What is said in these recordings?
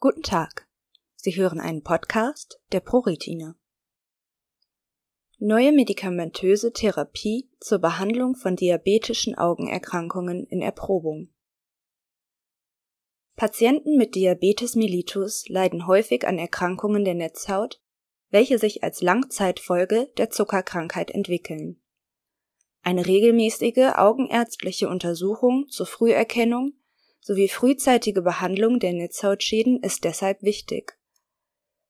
Guten Tag. Sie hören einen Podcast der ProRetina. Neue medikamentöse Therapie zur Behandlung von diabetischen Augenerkrankungen in Erprobung. Patienten mit Diabetes mellitus leiden häufig an Erkrankungen der Netzhaut, welche sich als Langzeitfolge der Zuckerkrankheit entwickeln. Eine regelmäßige augenärztliche Untersuchung zur Früherkennung sowie frühzeitige Behandlung der Netzhautschäden ist deshalb wichtig.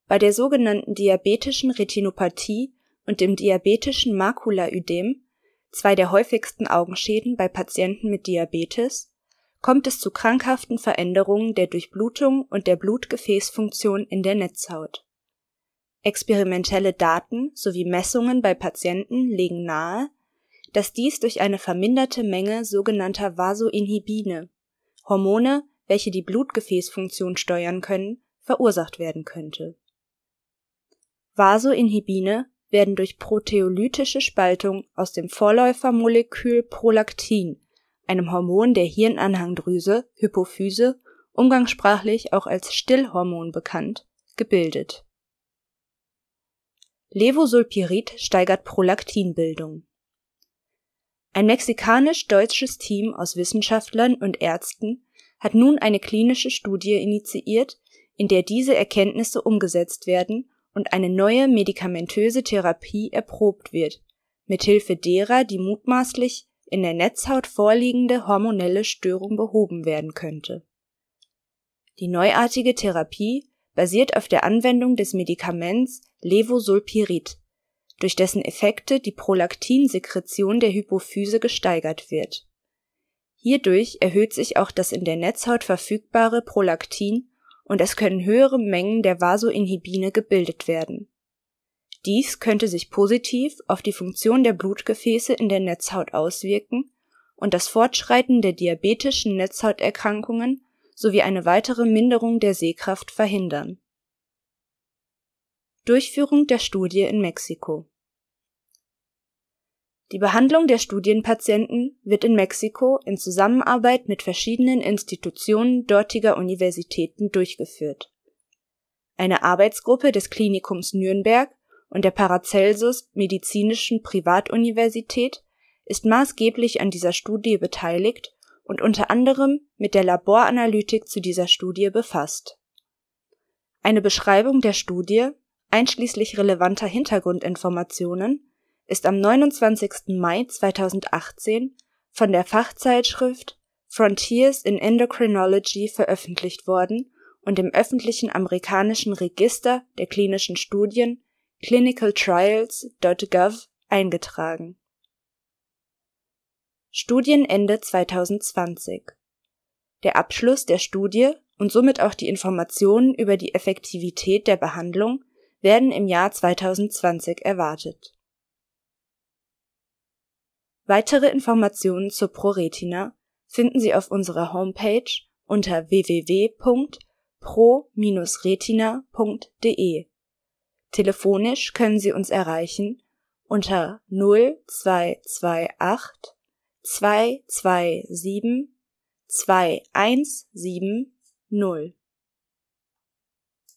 Bei der sogenannten diabetischen Retinopathie und dem diabetischen Makulaödem, zwei der häufigsten Augenschäden bei Patienten mit Diabetes, kommt es zu krankhaften Veränderungen der Durchblutung und der Blutgefäßfunktion in der Netzhaut. Experimentelle Daten sowie Messungen bei Patienten legen nahe, dass dies durch eine verminderte Menge sogenannter Vasoinhibine Hormone, welche die Blutgefäßfunktion steuern können, verursacht werden könnte. Vasoinhibine werden durch proteolytische Spaltung aus dem Vorläufermolekül Prolaktin, einem Hormon der Hirnanhangdrüse (Hypophyse, umgangssprachlich auch als Stillhormon bekannt), gebildet. Levosulpirid steigert Prolaktinbildung ein mexikanisch-deutsches Team aus Wissenschaftlern und Ärzten hat nun eine klinische Studie initiiert, in der diese Erkenntnisse umgesetzt werden und eine neue medikamentöse Therapie erprobt wird, mithilfe derer die mutmaßlich in der Netzhaut vorliegende hormonelle Störung behoben werden könnte. Die neuartige Therapie basiert auf der Anwendung des Medikaments Levosulpirid durch dessen Effekte die Prolaktinsekretion der Hypophyse gesteigert wird. Hierdurch erhöht sich auch das in der Netzhaut verfügbare Prolaktin und es können höhere Mengen der Vasoinhibine gebildet werden. Dies könnte sich positiv auf die Funktion der Blutgefäße in der Netzhaut auswirken und das Fortschreiten der diabetischen Netzhauterkrankungen sowie eine weitere Minderung der Sehkraft verhindern Durchführung der Studie in Mexiko Die Behandlung der Studienpatienten wird in Mexiko in Zusammenarbeit mit verschiedenen Institutionen dortiger Universitäten durchgeführt. Eine Arbeitsgruppe des Klinikums Nürnberg und der Paracelsus Medizinischen Privatuniversität ist maßgeblich an dieser Studie beteiligt und unter anderem mit der Laboranalytik zu dieser Studie befasst. Eine Beschreibung der Studie einschließlich relevanter Hintergrundinformationen, ist am 29. Mai 2018 von der Fachzeitschrift Frontiers in Endocrinology veröffentlicht worden und im öffentlichen amerikanischen Register der klinischen Studien clinicaltrials.gov eingetragen. Studienende 2020 Der Abschluss der Studie und somit auch die Informationen über die Effektivität der Behandlung werden im Jahr 2020 erwartet. Weitere Informationen zur ProRetina finden Sie auf unserer Homepage unter www.pro-retina.de. Telefonisch können Sie uns erreichen unter 0228 227 2170